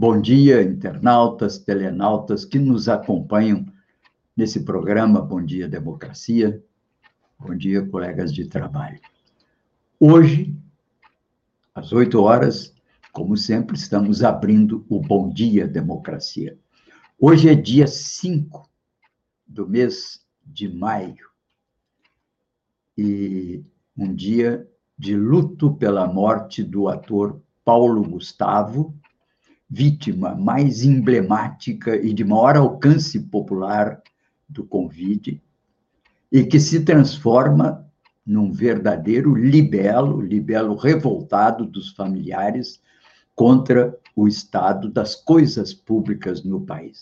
Bom dia, internautas, telenautas que nos acompanham nesse programa Bom Dia Democracia. Bom dia, colegas de trabalho. Hoje, às 8 horas, como sempre, estamos abrindo o Bom Dia Democracia. Hoje é dia 5 do mês de maio e um dia de luto pela morte do ator Paulo Gustavo, vítima mais emblemática e de maior alcance popular do Covid, e que se transforma num verdadeiro libelo, libelo revoltado dos familiares contra o estado das coisas públicas no país.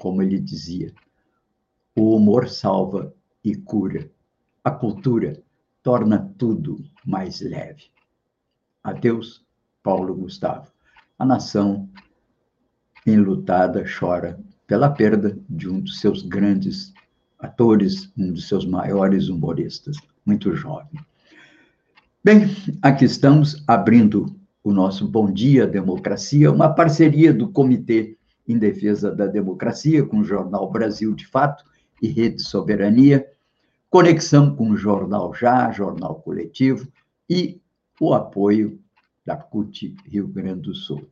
Como ele dizia, o humor salva e cura, a cultura torna tudo mais leve. Adeus, Paulo Gustavo a nação enlutada chora pela perda de um dos seus grandes atores, um dos seus maiores humoristas, muito jovem. Bem, aqui estamos abrindo o nosso Bom Dia Democracia, uma parceria do Comitê em Defesa da Democracia com o Jornal Brasil de Fato e Rede Soberania, conexão com o Jornal Já, Jornal Coletivo e o apoio da CUT Rio Grande do Sul.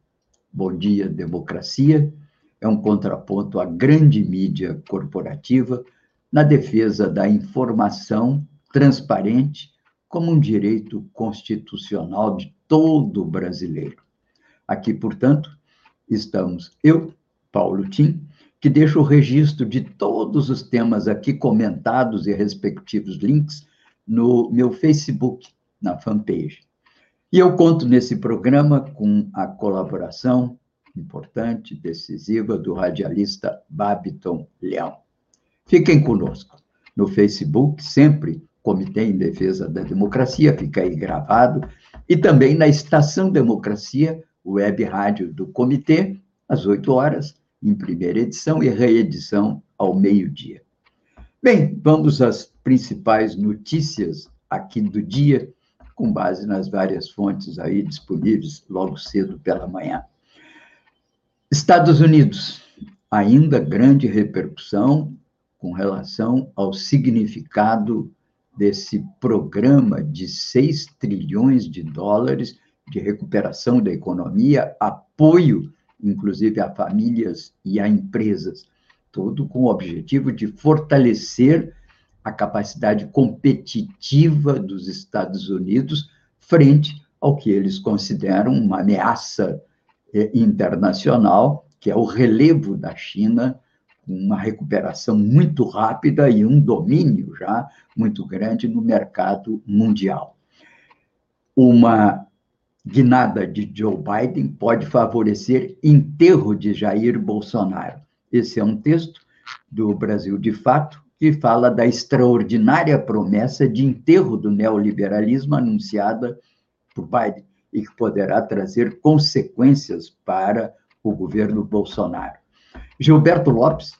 Bom Dia Democracia é um contraponto à grande mídia corporativa na defesa da informação transparente como um direito constitucional de todo brasileiro. Aqui, portanto, estamos eu, Paulo Tim, que deixo o registro de todos os temas aqui comentados e respectivos links no meu Facebook, na fanpage. E eu conto nesse programa com a colaboração importante, decisiva, do radialista Babiton Leão. Fiquem conosco. No Facebook, sempre Comitê em Defesa da Democracia, fica aí gravado, e também na Estação Democracia, web rádio do Comitê, às 8 horas, em primeira edição e reedição ao meio-dia. Bem, vamos às principais notícias aqui do dia com base nas várias fontes aí disponíveis logo cedo pela manhã. Estados Unidos, ainda grande repercussão com relação ao significado desse programa de 6 trilhões de dólares de recuperação da economia, apoio, inclusive, a famílias e a empresas, tudo com o objetivo de fortalecer a capacidade competitiva dos Estados Unidos frente ao que eles consideram uma ameaça eh, internacional, que é o relevo da China, uma recuperação muito rápida e um domínio já muito grande no mercado mundial. Uma guinada de Joe Biden pode favorecer enterro de Jair Bolsonaro. Esse é um texto do Brasil de Fato, que fala da extraordinária promessa de enterro do neoliberalismo anunciada por Biden e que poderá trazer consequências para o governo Bolsonaro. Gilberto Lopes,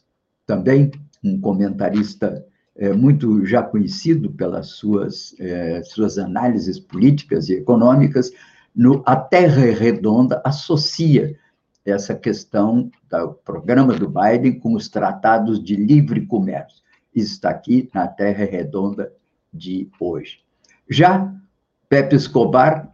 também um comentarista é, muito já conhecido pelas suas, é, suas análises políticas e econômicas, no A Terra é Redonda associa essa questão do programa do Biden com os tratados de livre comércio está aqui na Terra Redonda de hoje. Já Pepe Escobar,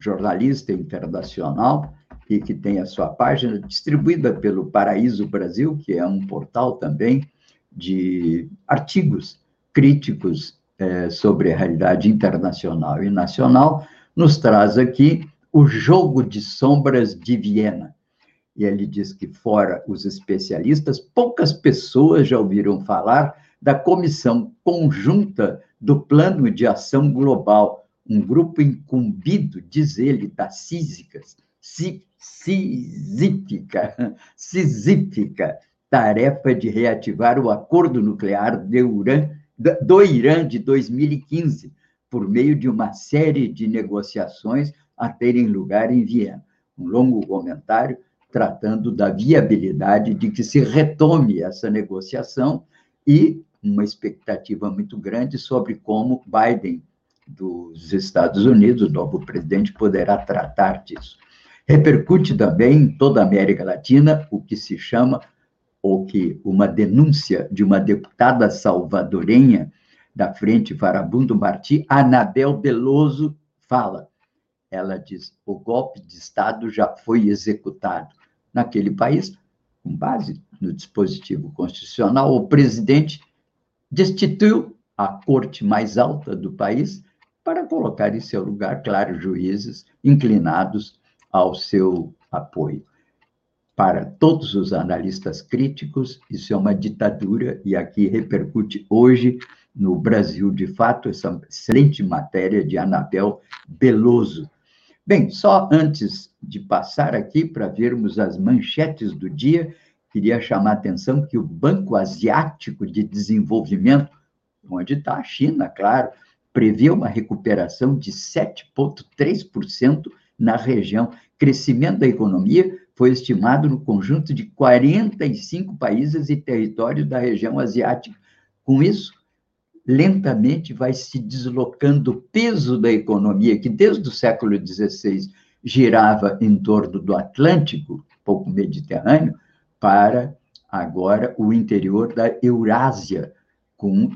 jornalista internacional, e que tem a sua página distribuída pelo Paraíso Brasil, que é um portal também de artigos críticos é, sobre a realidade internacional e nacional, nos traz aqui o Jogo de Sombras de Viena, e ele diz que, fora os especialistas, poucas pessoas já ouviram falar da Comissão Conjunta do Plano de Ação Global, um grupo incumbido, diz ele, das CISICAS, cisífica, cisífica tarefa de reativar o acordo nuclear Irã, do Irã de 2015, por meio de uma série de negociações a terem lugar em Viena. Um longo comentário tratando da viabilidade de que se retome essa negociação e uma expectativa muito grande sobre como Biden, dos Estados Unidos, o novo presidente, poderá tratar disso. Repercute também em toda a América Latina o que se chama, ou que uma denúncia de uma deputada salvadorenha da Frente Farabundo Martí, Anabel Beloso, fala. Ela diz: o golpe de Estado já foi executado. Naquele país, com base no dispositivo constitucional, o presidente destituiu a corte mais alta do país para colocar em seu lugar, claro, juízes inclinados ao seu apoio. Para todos os analistas críticos, isso é uma ditadura e aqui repercute hoje no Brasil, de fato, essa excelente matéria de Anabel Beloso. Bem, só antes de passar aqui para vermos as manchetes do dia, queria chamar a atenção que o Banco Asiático de Desenvolvimento, onde está a China, claro, prevê uma recuperação de 7,3% na região. Crescimento da economia foi estimado no conjunto de 45 países e territórios da região asiática. Com isso, lentamente vai se deslocando o peso da economia, que desde o século XVI girava em torno do Atlântico, pouco mediterrâneo, para agora o interior da Eurásia, com,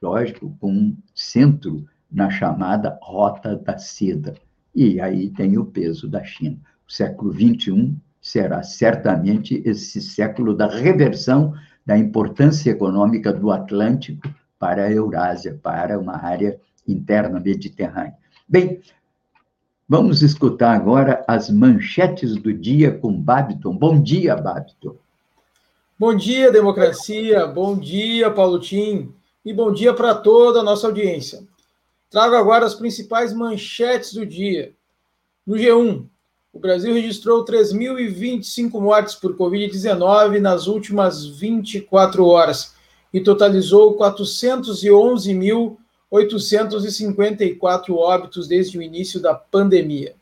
lógico, com um centro na chamada Rota da Seda. E aí tem o peso da China. O século XXI será certamente esse século da reversão da importância econômica do Atlântico para a Eurásia, para uma área interna mediterrânea. Bem, Vamos escutar agora as manchetes do dia com Babiton. Bom dia, Babiton. Bom dia, democracia. Bom dia, Paulo Tim. E bom dia para toda a nossa audiência. Trago agora as principais manchetes do dia. No G1, o Brasil registrou 3.025 mortes por Covid-19 nas últimas 24 horas e totalizou 411 mil 854 óbitos desde o início da pandemia.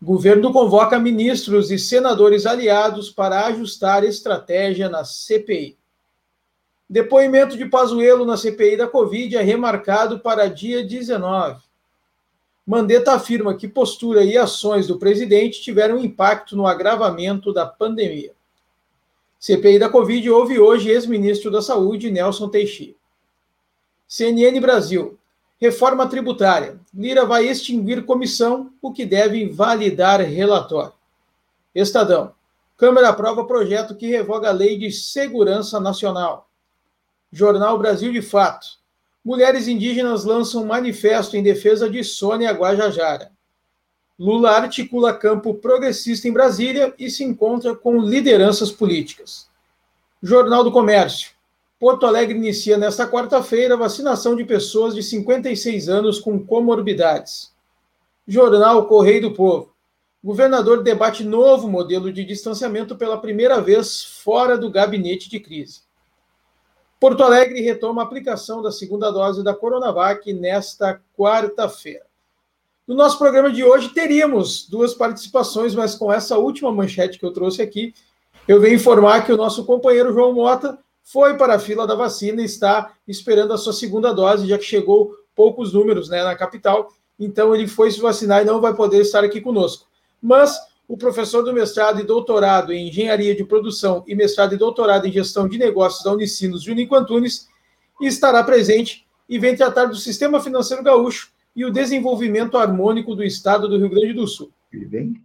O governo convoca ministros e senadores aliados para ajustar estratégia na CPI. Depoimento de Pazuello na CPI da Covid é remarcado para dia 19. Mandetta afirma que postura e ações do presidente tiveram impacto no agravamento da pandemia. CPI da Covid houve hoje ex-ministro da Saúde, Nelson Teixeira. CNN Brasil. Reforma tributária. Lira vai extinguir comissão, o que deve validar relatório. Estadão. Câmara aprova projeto que revoga a Lei de Segurança Nacional. Jornal Brasil de Fato. Mulheres indígenas lançam manifesto em defesa de Sônia Guajajara. Lula articula campo progressista em Brasília e se encontra com lideranças políticas. Jornal do Comércio. Porto Alegre inicia nesta quarta-feira vacinação de pessoas de 56 anos com comorbidades. Jornal Correio do Povo. Governador debate novo modelo de distanciamento pela primeira vez fora do gabinete de crise. Porto Alegre retoma a aplicação da segunda dose da Coronavac nesta quarta-feira. No nosso programa de hoje teríamos duas participações, mas com essa última manchete que eu trouxe aqui, eu venho informar que o nosso companheiro João Mota foi para a fila da vacina e está esperando a sua segunda dose, já que chegou poucos números né, na capital. Então, ele foi se vacinar e não vai poder estar aqui conosco. Mas o professor do mestrado e doutorado em engenharia de produção e mestrado e doutorado em gestão de negócios da Unicinos, Juninho Antunes, estará presente e vem tratar do sistema financeiro gaúcho e o desenvolvimento harmônico do estado do Rio Grande do Sul. Vem?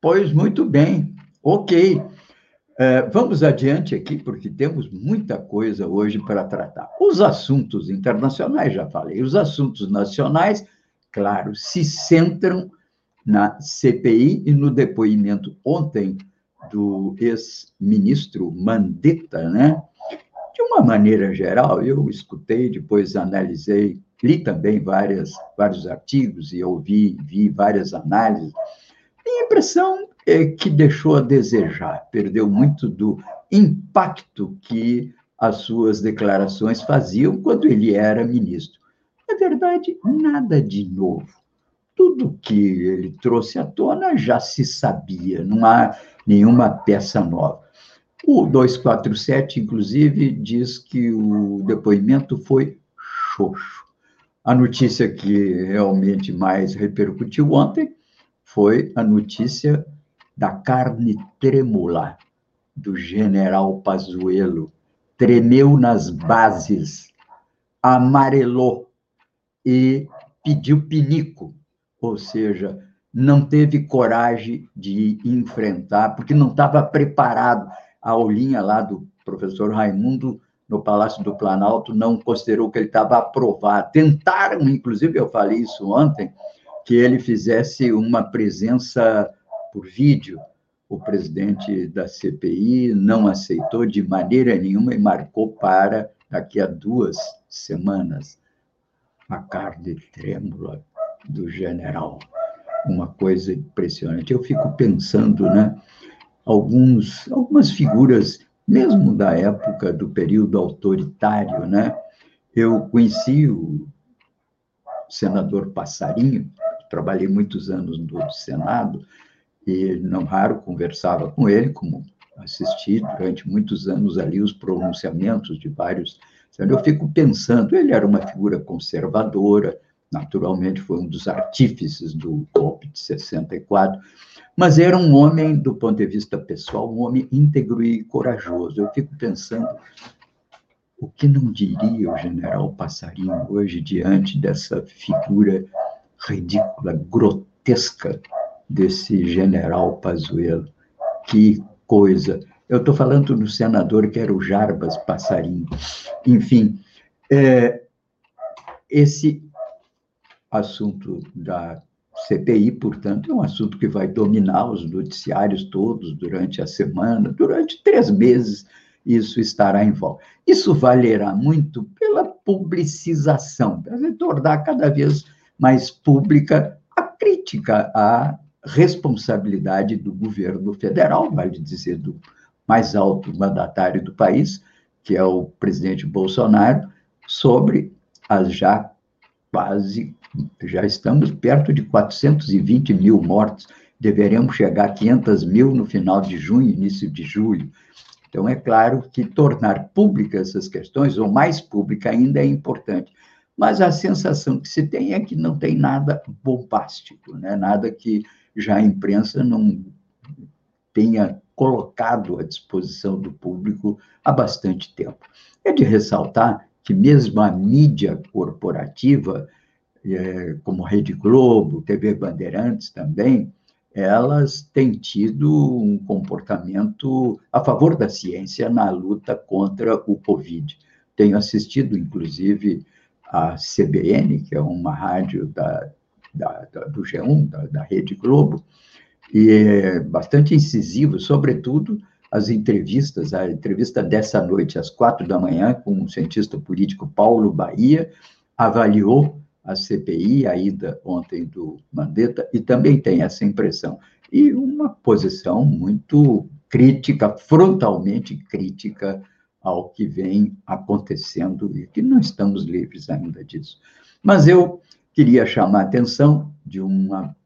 Pois muito bem. Ok. É, vamos adiante aqui, porque temos muita coisa hoje para tratar. Os assuntos internacionais, já falei, os assuntos nacionais, claro, se centram na CPI e no depoimento ontem do ex-ministro Mandetta, né? De uma maneira geral, eu escutei, depois analisei li também várias, vários artigos e ouvi vi várias análises. Minha impressão é que deixou a desejar, perdeu muito do impacto que as suas declarações faziam quando ele era ministro. Na verdade, nada de novo. Tudo que ele trouxe à tona já se sabia, não há nenhuma peça nova. O 247, inclusive, diz que o depoimento foi xoxo. A notícia que realmente mais repercutiu ontem foi a notícia da carne tremula do general Pazuello. Tremeu nas bases, amarelou e pediu pinico, ou seja, não teve coragem de enfrentar, porque não estava preparado. A aulinha lá do professor Raimundo no Palácio do Planalto não considerou que ele estava aprovado. Tentaram, inclusive, eu falei isso ontem, que ele fizesse uma presença por vídeo. O presidente da CPI não aceitou de maneira nenhuma e marcou para daqui a duas semanas a carne trêmula do general. Uma coisa impressionante. Eu fico pensando, né? Alguns, algumas figuras, mesmo da época do período autoritário, né? Eu conheci o senador Passarinho, trabalhei muitos anos no Senado, e não raro conversava com ele, como assisti durante muitos anos ali os pronunciamentos de vários. Eu fico pensando, ele era uma figura conservadora, naturalmente foi um dos artífices do golpe de 64, mas era um homem, do ponto de vista pessoal, um homem íntegro e corajoso. Eu fico pensando, o que não diria o general Passarinho hoje diante dessa figura ridícula, grotesca desse general Pazuello? Que coisa! Eu estou falando do senador que era o Jarbas Passarinho. Enfim, é, esse assunto da CPI, portanto, é um assunto que vai dominar os noticiários todos durante a semana, durante três meses, isso estará em voga. Isso valerá muito pela publicização, para tornar cada vez mais pública a crítica à responsabilidade do governo federal, vale dizer, do mais alto mandatário do país, que é o presidente Bolsonaro, sobre as já quase, já estamos perto de 420 mil mortos, deveremos chegar a 500 mil no final de junho, início de julho. Então, é claro que tornar públicas essas questões, ou mais pública ainda, é importante. Mas a sensação que se tem é que não tem nada bombástico, né? nada que já a imprensa não tenha colocado à disposição do público há bastante tempo. É de ressaltar que mesmo a mídia corporativa, é, como Rede Globo, TV Bandeirantes também, elas têm tido um comportamento a favor da ciência na luta contra o Covid. Tenho assistido, inclusive, a CBN, que é uma rádio da, da, da do G1, da, da Rede Globo, e é bastante incisivo, sobretudo as entrevistas, a entrevista dessa noite, às quatro da manhã, com o cientista político Paulo Bahia, avaliou a CPI, a ida ontem do Mandetta, e também tem essa impressão. E uma posição muito crítica, frontalmente crítica ao que vem acontecendo e que não estamos livres ainda disso. Mas eu queria chamar a atenção de uma,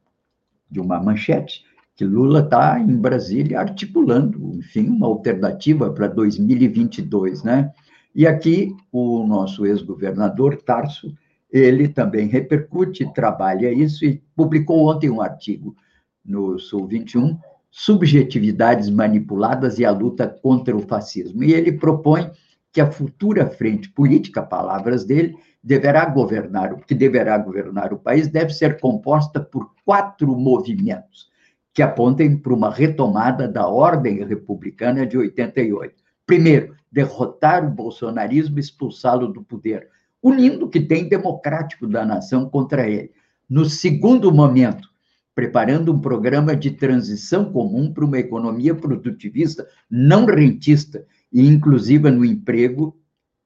de uma manchete que Lula está em Brasília articulando, enfim, uma alternativa para 2022, né? E aqui o nosso ex-governador Tarso, ele também repercute, trabalha isso e publicou ontem um artigo no Sul 21, Subjetividades manipuladas e a luta contra o fascismo. E ele propõe que a futura frente política, palavras dele, deverá governar, o que deverá governar o país deve ser composta por quatro movimentos que apontem para uma retomada da ordem republicana de 88. Primeiro, derrotar o bolsonarismo e expulsá-lo do poder, unindo o que tem democrático da nação contra ele. No segundo momento, preparando um programa de transição comum para uma economia produtivista, não rentista e inclusiva no emprego,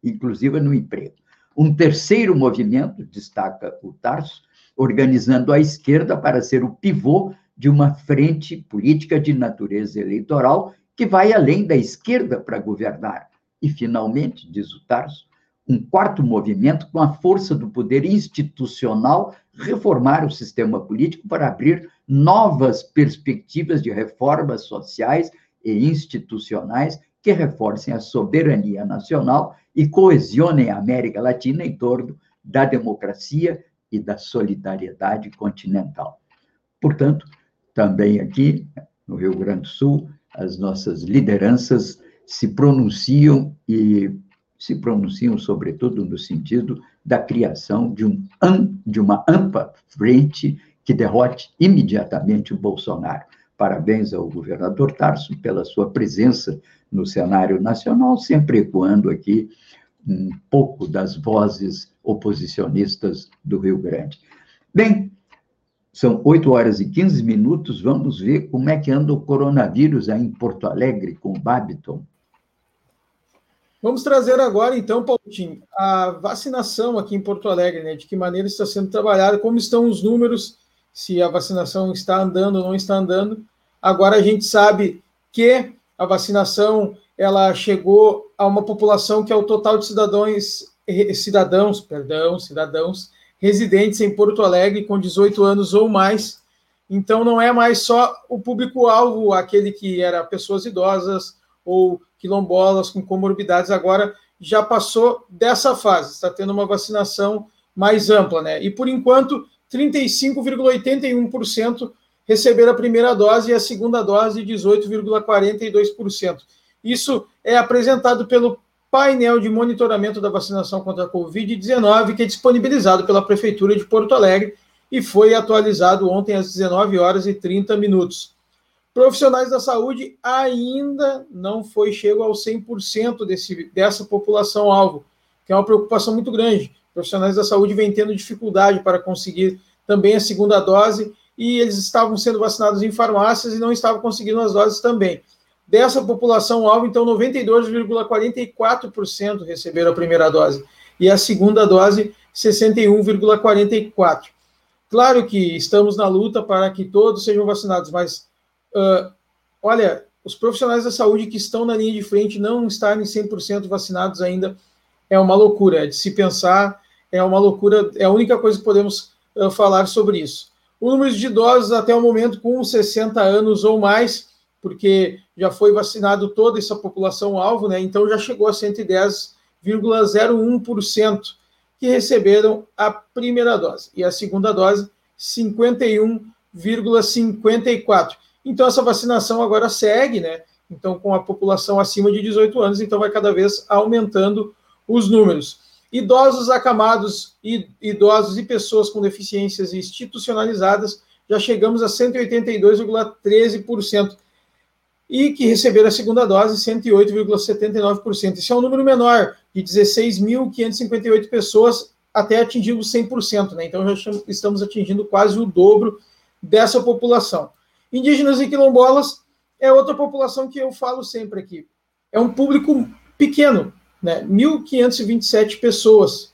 inclusiva no emprego. um terceiro movimento, destaca o Tarso, organizando a esquerda para ser o pivô de uma frente política de natureza eleitoral que vai além da esquerda para governar. E, finalmente, diz o Tarso, um quarto movimento com a força do poder institucional reformar o sistema político para abrir novas perspectivas de reformas sociais e institucionais que reforcem a soberania nacional e coesionem a América Latina em torno da democracia e da solidariedade continental. Portanto, também aqui no Rio Grande do Sul, as nossas lideranças se pronunciam e se pronunciam sobretudo no sentido da criação de, um, de uma ampla frente que derrote imediatamente o Bolsonaro. Parabéns ao governador Tarso pela sua presença no cenário nacional, sempre ecoando aqui um pouco das vozes oposicionistas do Rio Grande. Bem, são 8 horas e 15 minutos, vamos ver como é que anda o coronavírus aí em Porto Alegre com o Babiton. Vamos trazer agora, então, Paulinho, a vacinação aqui em Porto Alegre, né? De que maneira está sendo trabalhada, como estão os números, se a vacinação está andando ou não está andando. Agora a gente sabe que a vacinação ela chegou a uma população que é o total de cidadãos, cidadãos, perdão, cidadãos residentes em Porto Alegre com 18 anos ou mais. Então não é mais só o público-alvo, aquele que era pessoas idosas ou quilombolas com comorbidades, agora já passou dessa fase, está tendo uma vacinação mais ampla, né? E por enquanto, 35,81% receberam a primeira dose e a segunda dose 18,42%. Isso é apresentado pelo painel de monitoramento da vacinação contra a Covid-19, que é disponibilizado pela Prefeitura de Porto Alegre e foi atualizado ontem às 19 horas e 30 minutos. Profissionais da saúde ainda não foi chego ao 100% desse, dessa população-alvo, que é uma preocupação muito grande. Profissionais da saúde vêm tendo dificuldade para conseguir também a segunda dose e eles estavam sendo vacinados em farmácias e não estavam conseguindo as doses também. Dessa população-alvo, então, 92,44% receberam a primeira dose e a segunda dose, 61,44%. Claro que estamos na luta para que todos sejam vacinados, mas uh, olha, os profissionais da saúde que estão na linha de frente não estarem 100% vacinados ainda é uma loucura, é de se pensar, é uma loucura, é a única coisa que podemos uh, falar sobre isso. O número de idosos até o momento com 60 anos ou mais, porque já foi vacinado toda essa população-alvo, né? Então já chegou a 110,01% que receberam a primeira dose e a segunda dose 51,54. Então essa vacinação agora segue, né? Então com a população acima de 18 anos, então vai cada vez aumentando os números. Idosos acamados, idosos e pessoas com deficiências institucionalizadas, já chegamos a 182,13%. E que receberam a segunda dose, 108,79%. Isso é um número menor, de 16.558 pessoas até atingir os 100%. Né? Então, já estamos atingindo quase o dobro dessa população. Indígenas e quilombolas é outra população que eu falo sempre aqui. É um público pequeno, né? 1.527 pessoas.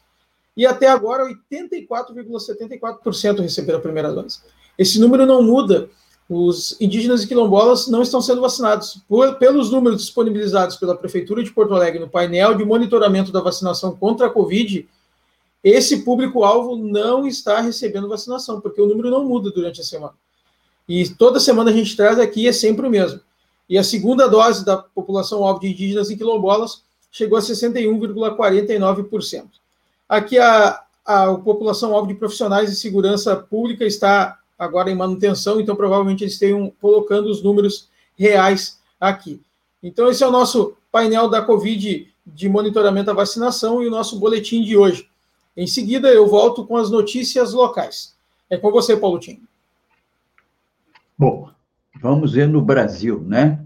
E até agora, 84,74% receberam a primeira dose. Esse número não muda. Os indígenas e quilombolas não estão sendo vacinados. Por, pelos números disponibilizados pela Prefeitura de Porto Alegre no painel de monitoramento da vacinação contra a Covid, esse público-alvo não está recebendo vacinação, porque o número não muda durante a semana. E toda semana a gente traz aqui é sempre o mesmo. E a segunda dose da população-alvo de indígenas e quilombolas chegou a 61,49%. Aqui a, a população-alvo de profissionais de segurança pública está agora em manutenção, então provavelmente eles estejam colocando os números reais aqui. Então, esse é o nosso painel da Covid de monitoramento da vacinação e o nosso boletim de hoje. Em seguida, eu volto com as notícias locais. É com você, Paulo Tim. Bom, vamos ver no Brasil, né?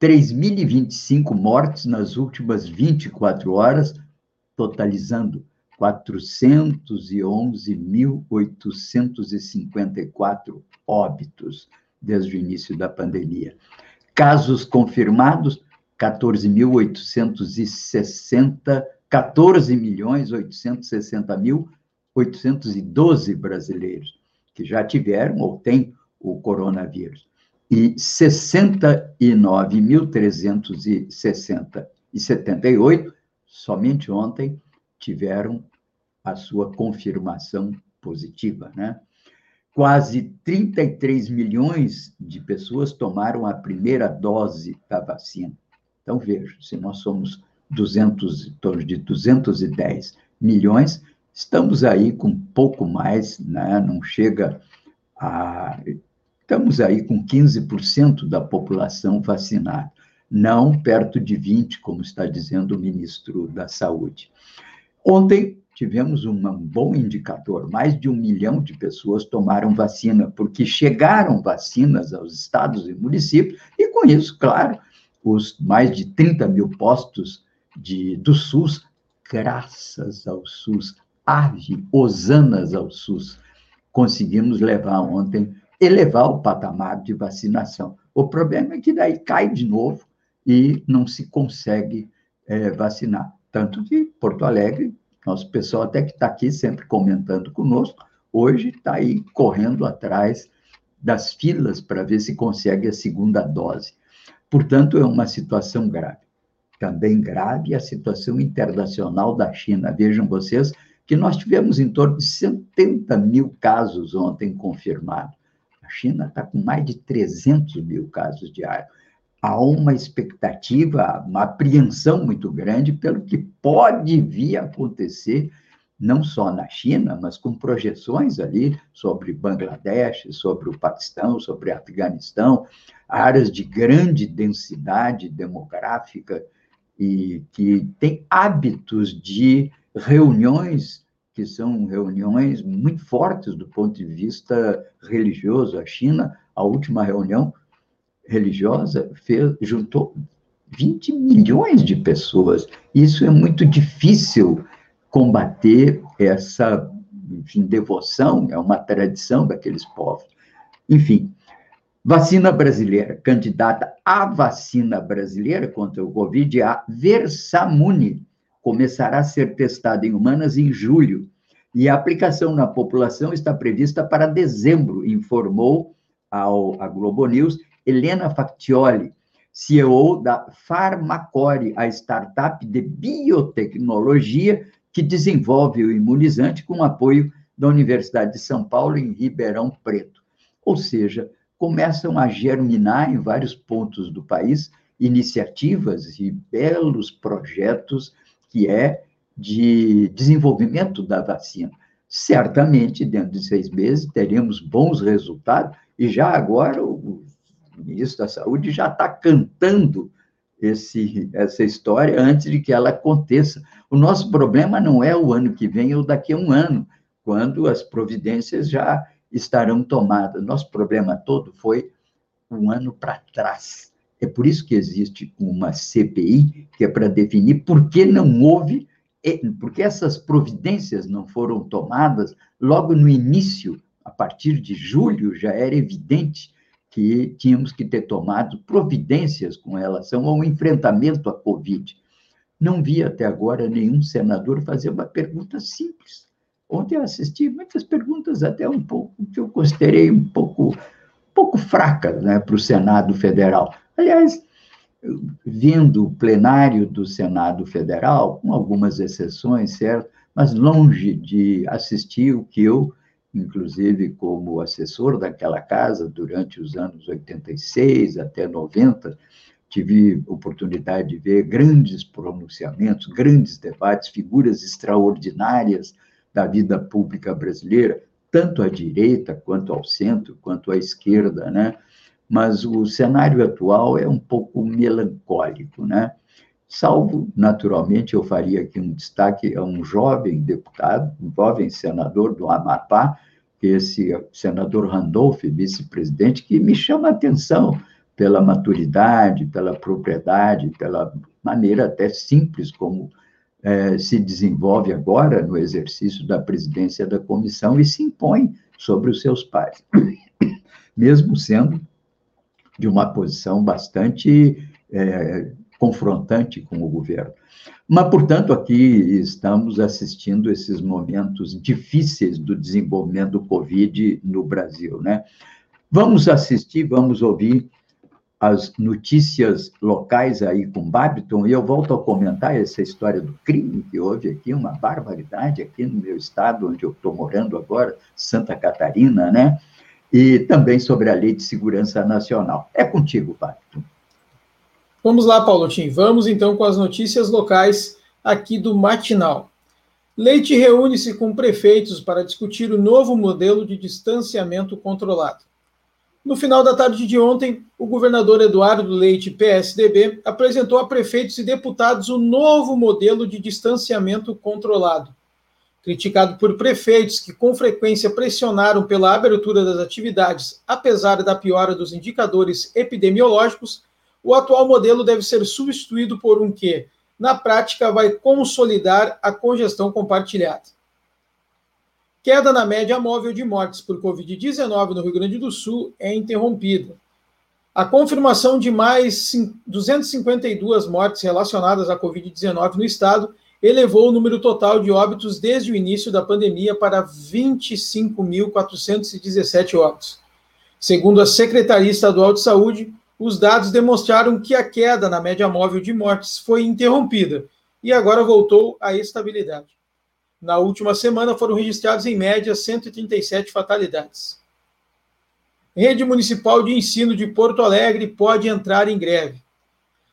3.025 mortes nas últimas 24 horas, totalizando 411.854 óbitos desde o início da pandemia. Casos confirmados, 14.860 14 milhões 860 mil 812 brasileiros que já tiveram ou têm o coronavírus. E 69.360 e 78, somente ontem, tiveram a sua confirmação positiva, né? Quase 33 milhões de pessoas tomaram a primeira dose da vacina. Então, veja, se nós somos 200, em torno de 210 milhões, estamos aí com pouco mais, né? não chega a. Estamos aí com 15% da população vacinada, não perto de 20%, como está dizendo o ministro da Saúde. Ontem tivemos um bom indicador: mais de um milhão de pessoas tomaram vacina, porque chegaram vacinas aos estados e municípios, e com isso, claro, os mais de 30 mil postos de, do SUS, graças ao SUS, ave, osanas ao SUS, conseguimos levar ontem, elevar o patamar de vacinação. O problema é que daí cai de novo e não se consegue é, vacinar. Tanto que Porto Alegre, nosso pessoal até que está aqui sempre comentando conosco, hoje está aí correndo atrás das filas para ver se consegue a segunda dose. Portanto, é uma situação grave. Também grave a situação internacional da China. Vejam vocês que nós tivemos em torno de 70 mil casos ontem confirmados. A China está com mais de 300 mil casos diários. Há uma expectativa, uma apreensão muito grande pelo que pode vir a acontecer, não só na China, mas com projeções ali sobre Bangladesh, sobre o Paquistão, sobre Afeganistão, áreas de grande densidade demográfica e que têm hábitos de reuniões que são reuniões muito fortes do ponto de vista religioso. A China, a última reunião religiosa, fez, juntou 20 milhões de pessoas. Isso é muito difícil combater essa enfim, devoção, é uma tradição daqueles povos. Enfim, vacina brasileira, candidata à vacina brasileira contra o Covid, a Versamune começará a ser testada em humanas em julho e a aplicação na população está prevista para dezembro, informou ao, a Globo News Helena Factioli, CEO da Farmacore, a startup de biotecnologia que desenvolve o imunizante com apoio da Universidade de São Paulo em Ribeirão Preto. Ou seja, começam a germinar em vários pontos do país iniciativas e belos projetos que é de desenvolvimento da vacina. Certamente, dentro de seis meses, teremos bons resultados, e já agora o ministro da Saúde já está cantando esse, essa história antes de que ela aconteça. O nosso problema não é o ano que vem ou daqui a um ano, quando as providências já estarão tomadas. Nosso problema todo foi um ano para trás. É por isso que existe uma CPI, que é para definir por que não houve, porque essas providências não foram tomadas logo no início, a partir de julho, já era evidente que tínhamos que ter tomado providências com relação ao enfrentamento à Covid. Não vi até agora nenhum senador fazer uma pergunta simples. Ontem eu assisti muitas perguntas, até um pouco, que eu considerei um pouco, um pouco fracas né, para o Senado Federal. Aliás, vendo o plenário do Senado Federal, com algumas exceções, certo? Mas longe de assistir o que eu, inclusive como assessor daquela casa durante os anos 86 até 90, tive oportunidade de ver grandes pronunciamentos, grandes debates, figuras extraordinárias da vida pública brasileira, tanto à direita quanto ao centro, quanto à esquerda, né? mas o cenário atual é um pouco melancólico, né? Salvo, naturalmente, eu faria aqui um destaque a um jovem deputado, um jovem senador do Amapá, esse senador Randolph, vice-presidente, que me chama a atenção pela maturidade, pela propriedade, pela maneira até simples como é, se desenvolve agora no exercício da presidência da comissão e se impõe sobre os seus pares, mesmo sendo de uma posição bastante é, confrontante com o governo. Mas, portanto, aqui estamos assistindo esses momentos difíceis do desenvolvimento do Covid no Brasil, né? Vamos assistir, vamos ouvir as notícias locais aí com Babiton, e eu volto a comentar essa história do crime que houve aqui, uma barbaridade aqui no meu estado, onde eu estou morando agora, Santa Catarina, né? E também sobre a Lei de Segurança Nacional. É contigo, Babiton. Vamos lá, Paulo Tim. Vamos então com as notícias locais aqui do Matinal. Leite reúne-se com prefeitos para discutir o novo modelo de distanciamento controlado. No final da tarde de ontem, o governador Eduardo Leite, PSDB, apresentou a prefeitos e deputados o novo modelo de distanciamento controlado. Criticado por prefeitos que com frequência pressionaram pela abertura das atividades, apesar da piora dos indicadores epidemiológicos, o atual modelo deve ser substituído por um que, na prática, vai consolidar a congestão compartilhada. Queda na média móvel de mortes por Covid-19 no Rio Grande do Sul é interrompida. A confirmação de mais 252 mortes relacionadas à Covid-19 no estado elevou o número total de óbitos desde o início da pandemia para 25.417 óbitos. Segundo a Secretaria Estadual de Saúde, os dados demonstraram que a queda na média móvel de mortes foi interrompida e agora voltou à estabilidade. Na última semana foram registrados em média 137 fatalidades. Rede Municipal de Ensino de Porto Alegre pode entrar em greve.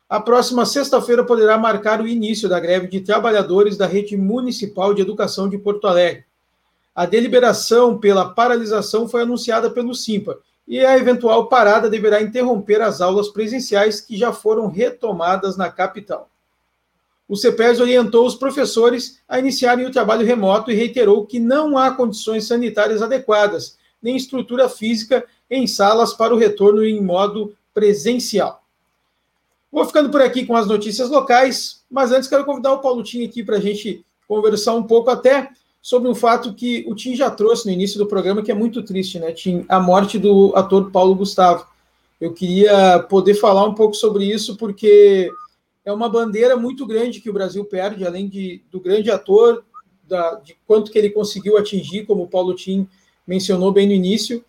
A próxima sexta-feira poderá marcar o início da greve de trabalhadores da Rede Municipal de Educação de Porto Alegre. A deliberação pela paralisação foi anunciada pelo SIMPA e a eventual parada deverá interromper as aulas presenciais que já foram retomadas na capital o CEPES orientou os professores a iniciarem o trabalho remoto e reiterou que não há condições sanitárias adequadas, nem estrutura física em salas para o retorno em modo presencial. Vou ficando por aqui com as notícias locais, mas antes quero convidar o Paulo Tim aqui para a gente conversar um pouco até sobre um fato que o Tim já trouxe no início do programa, que é muito triste, né, Tim? A morte do ator Paulo Gustavo. Eu queria poder falar um pouco sobre isso, porque é uma bandeira muito grande que o Brasil perde, além de, do grande ator, da, de quanto que ele conseguiu atingir, como o Paulo Tim mencionou bem no início.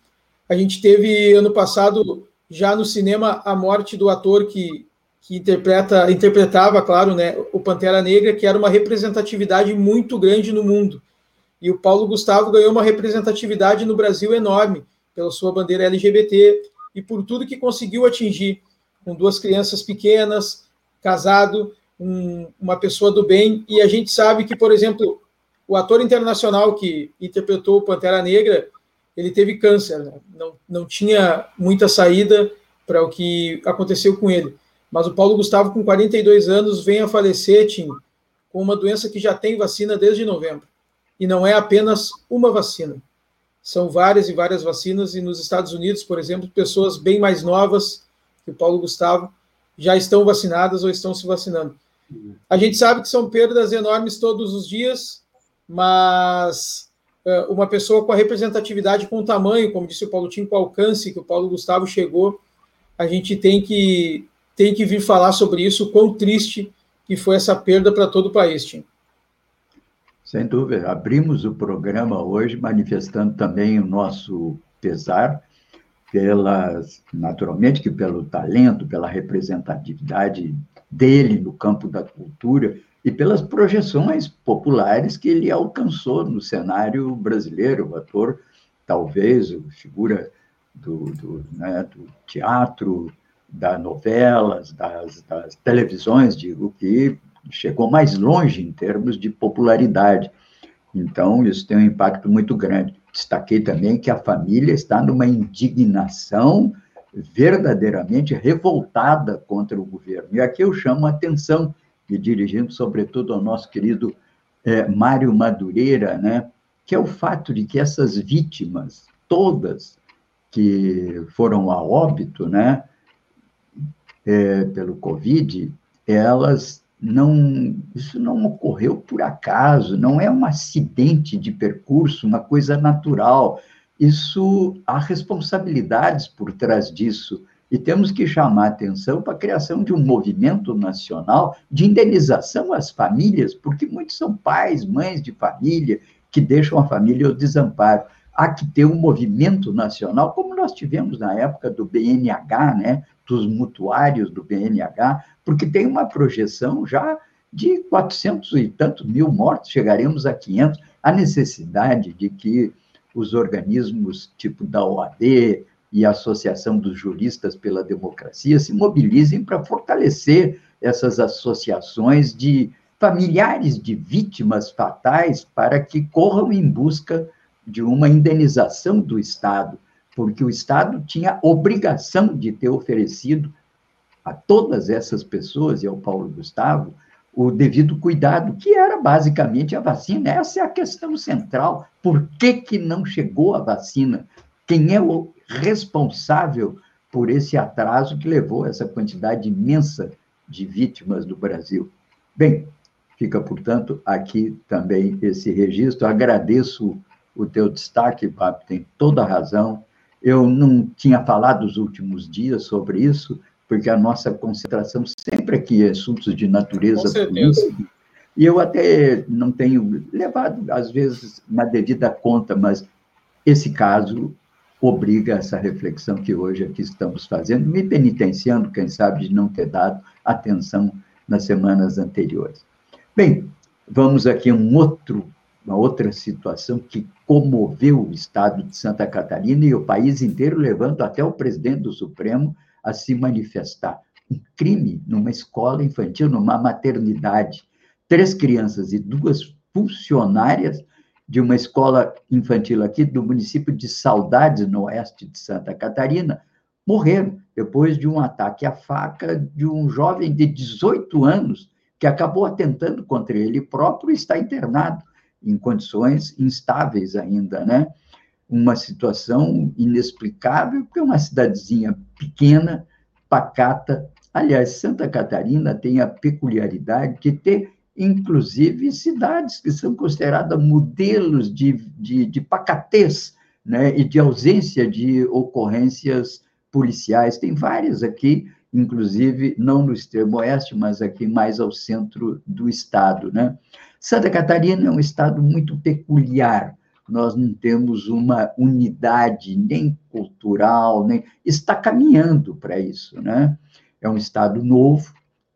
A gente teve ano passado, já no cinema, a morte do ator que, que interpreta, interpretava, claro, né, o Pantera Negra, que era uma representatividade muito grande no mundo. E o Paulo Gustavo ganhou uma representatividade no Brasil enorme, pela sua bandeira LGBT e por tudo que conseguiu atingir, com duas crianças pequenas, casado, um, uma pessoa do bem, e a gente sabe que, por exemplo, o ator internacional que interpretou Pantera Negra, ele teve câncer, né? não, não tinha muita saída para o que aconteceu com ele. Mas o Paulo Gustavo, com 42 anos, vem a falecer, Tim, com uma doença que já tem vacina desde novembro. E não é apenas uma vacina. São várias e várias vacinas, e nos Estados Unidos, por exemplo, pessoas bem mais novas que o Paulo Gustavo já estão vacinadas ou estão se vacinando. A gente sabe que são perdas enormes todos os dias, mas uh, uma pessoa com a representatividade, com o tamanho, como disse o Paulo Tim, com o alcance que o Paulo Gustavo chegou, a gente tem que, tem que vir falar sobre isso, o quão triste que foi essa perda para todo o país, Tim. Sem dúvida. Abrimos o programa hoje manifestando também o nosso pesar pelas, naturalmente que pelo talento, pela representatividade dele no campo da cultura e pelas projeções populares que ele alcançou no cenário brasileiro, o ator, talvez, figura do, do, né, do teatro, das novelas, das, das televisões, digo, que chegou mais longe em termos de popularidade. Então, isso tem um impacto muito grande. Destaquei também que a família está numa indignação verdadeiramente revoltada contra o governo. E aqui eu chamo a atenção, e dirigindo sobretudo ao nosso querido é, Mário Madureira, né, que é o fato de que essas vítimas, todas que foram a óbito né, é, pelo Covid, elas não, isso não ocorreu por acaso, não é um acidente de percurso, uma coisa natural. Isso há responsabilidades por trás disso E temos que chamar atenção para a criação de um movimento nacional de indenização às famílias, porque muitos são pais, mães de família, que deixam a família ao desamparo. Há que ter um movimento nacional, como nós tivemos na época do BNH, né, dos mutuários do BNH, porque tem uma projeção já de 400 e tantos mil mortos, chegaremos a 500, a necessidade de que os organismos tipo da OAD e a Associação dos Juristas pela Democracia se mobilizem para fortalecer essas associações de familiares de vítimas fatais para que corram em busca de uma indenização do Estado, porque o Estado tinha obrigação de ter oferecido a todas essas pessoas e ao Paulo Gustavo o devido cuidado, que era basicamente a vacina. Essa é a questão central. Por que, que não chegou a vacina? Quem é o responsável por esse atraso que levou essa quantidade imensa de vítimas do Brasil? Bem, fica, portanto, aqui também esse registro. Agradeço o teu destaque, Papo, tem toda a razão. Eu não tinha falado os últimos dias sobre isso, porque a nossa concentração sempre aqui é assuntos de natureza política. E eu até não tenho levado, às vezes, na devida conta, mas esse caso obriga essa reflexão que hoje aqui estamos fazendo, me penitenciando, quem sabe, de não ter dado atenção nas semanas anteriores. Bem, vamos aqui a um outro, uma outra situação que comoveu o Estado de Santa Catarina e o país inteiro, levando até o presidente do Supremo a se manifestar. Um crime numa escola infantil, numa maternidade. Três crianças e duas funcionárias de uma escola infantil aqui do município de Saudades, no oeste de Santa Catarina, morreram depois de um ataque à faca de um jovem de 18 anos que acabou atentando contra ele próprio e está internado em condições instáveis ainda, né? uma situação inexplicável, porque é uma cidadezinha pequena, pacata. Aliás, Santa Catarina tem a peculiaridade de ter, inclusive, cidades que são consideradas modelos de, de, de pacatez né, e de ausência de ocorrências policiais. Tem várias aqui, inclusive, não no extremo oeste, mas aqui mais ao centro do estado. Né? Santa Catarina é um estado muito peculiar, nós não temos uma unidade nem cultural, nem está caminhando para isso, né? É um estado novo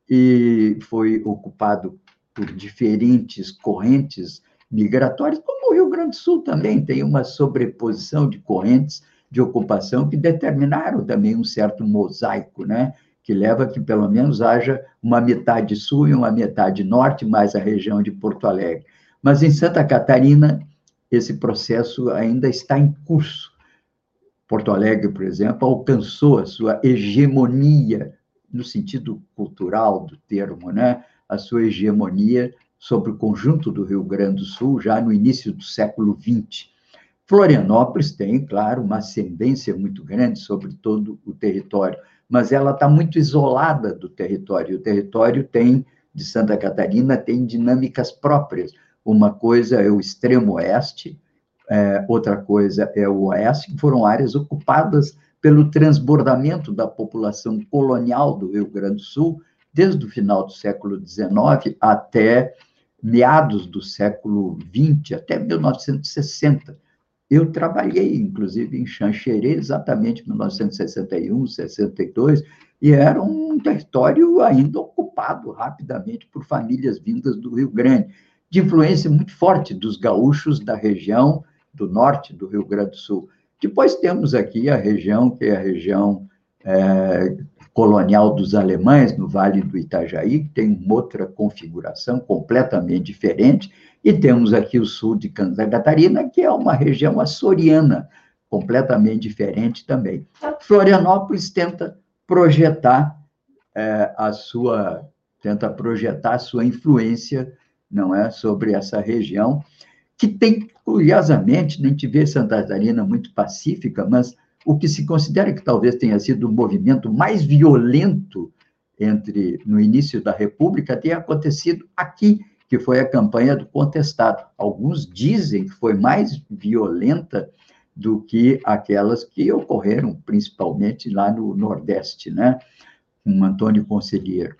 e foi ocupado por diferentes correntes migratórias, como o Rio Grande do Sul também tem uma sobreposição de correntes de ocupação que determinaram também um certo mosaico, né? Que leva a que pelo menos haja uma metade sul e uma metade norte, mais a região de Porto Alegre. Mas em Santa Catarina esse processo ainda está em curso. Porto Alegre, por exemplo, alcançou a sua hegemonia, no sentido cultural do termo, né? a sua hegemonia sobre o conjunto do Rio Grande do Sul já no início do século XX. Florianópolis tem, claro, uma ascendência muito grande sobre todo o território, mas ela está muito isolada do território. O território tem, de Santa Catarina, tem dinâmicas próprias. Uma coisa é o extremo oeste, é, outra coisa é o oeste, que foram áreas ocupadas pelo transbordamento da população colonial do Rio Grande do Sul, desde o final do século XIX até meados do século XX, até 1960. Eu trabalhei, inclusive, em Xanxerê, exatamente em 1961, 62, e era um território ainda ocupado rapidamente por famílias vindas do Rio Grande de influência muito forte dos gaúchos da região do norte do Rio Grande do Sul. Depois temos aqui a região, que é a região é, colonial dos alemães, no Vale do Itajaí, que tem uma outra configuração completamente diferente, e temos aqui o sul de Santa Catarina, que é uma região açoriana, completamente diferente também. Florianópolis tenta projetar é, a sua tenta projetar a sua influência não é, sobre essa região, que tem, curiosamente, a gente vê Santa Catarina muito pacífica, mas o que se considera que talvez tenha sido o movimento mais violento entre no início da República tem acontecido aqui, que foi a campanha do contestado. Alguns dizem que foi mais violenta do que aquelas que ocorreram principalmente lá no Nordeste, né? Com Antônio Conselheiro.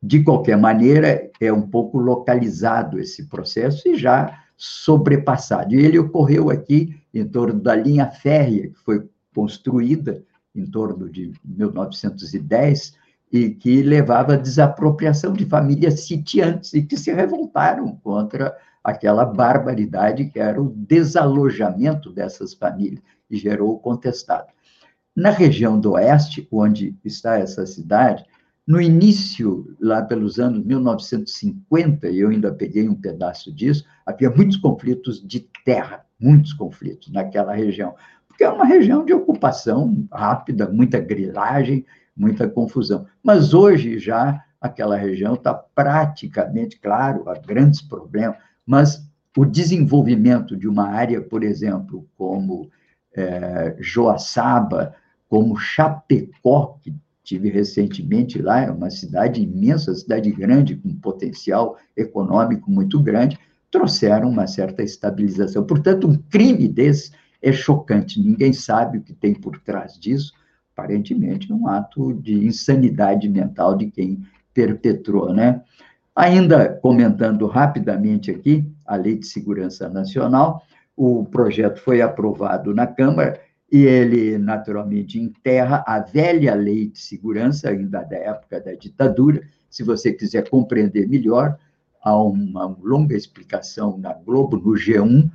De qualquer maneira, é um pouco localizado esse processo e já sobrepassado. E ele ocorreu aqui em torno da linha férrea, que foi construída em torno de 1910 e que levava à desapropriação de famílias sitiantes e que se revoltaram contra aquela barbaridade que era o desalojamento dessas famílias e gerou o contestado. Na região do oeste, onde está essa cidade, no início, lá pelos anos 1950, e eu ainda peguei um pedaço disso, havia muitos conflitos de terra, muitos conflitos naquela região, porque é uma região de ocupação rápida, muita grilagem, muita confusão. Mas hoje já aquela região está praticamente, claro, há grandes problemas, mas o desenvolvimento de uma área, por exemplo, como é, Joaçaba, como Chapecó, que tive recentemente lá, é uma cidade imensa, cidade grande, com potencial econômico muito grande, trouxeram uma certa estabilização. Portanto, um crime desse é chocante, ninguém sabe o que tem por trás disso, aparentemente um ato de insanidade mental de quem perpetrou, né? Ainda comentando rapidamente aqui a Lei de Segurança Nacional, o projeto foi aprovado na Câmara e ele, naturalmente, enterra a velha Lei de Segurança, ainda da época da ditadura. Se você quiser compreender melhor, há uma longa explicação na Globo, no G1,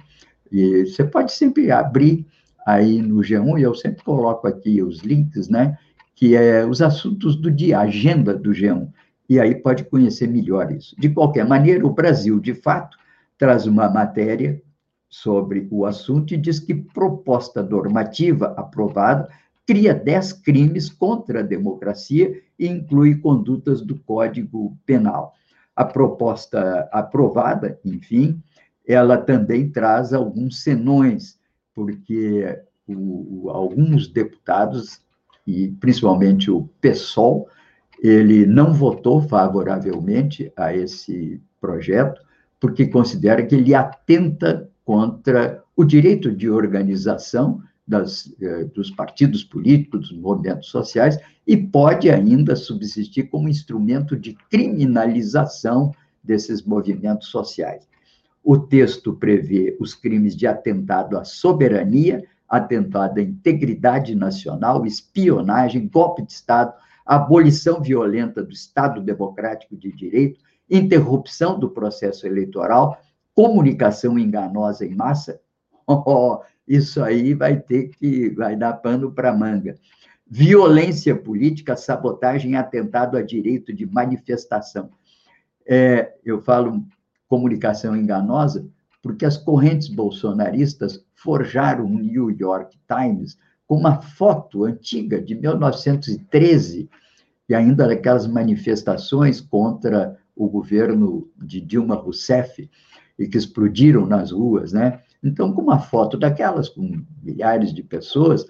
e você pode sempre abrir aí no G1, e eu sempre coloco aqui os links, né? Que é os assuntos do dia, a agenda do G1 e aí pode conhecer melhor isso. De qualquer maneira, o Brasil, de fato, traz uma matéria sobre o assunto e diz que proposta normativa aprovada cria 10 crimes contra a democracia e inclui condutas do Código Penal. A proposta aprovada, enfim, ela também traz alguns senões, porque o, o, alguns deputados, e principalmente o PSOL, ele não votou favoravelmente a esse projeto, porque considera que ele atenta contra o direito de organização das, eh, dos partidos políticos, dos movimentos sociais, e pode ainda subsistir como instrumento de criminalização desses movimentos sociais. O texto prevê os crimes de atentado à soberania, atentado à integridade nacional, espionagem, golpe de Estado, abolição violenta do Estado Democrático de Direito, interrupção do processo eleitoral, comunicação enganosa em massa, oh, isso aí vai ter que vai dar pano para manga. Violência política, sabotagem, atentado a direito de manifestação. É, eu falo comunicação enganosa porque as correntes bolsonaristas forjaram o New York Times com uma foto antiga de 1913, e ainda daquelas manifestações contra o governo de Dilma Rousseff, e que explodiram nas ruas, né? Então, com uma foto daquelas, com milhares de pessoas,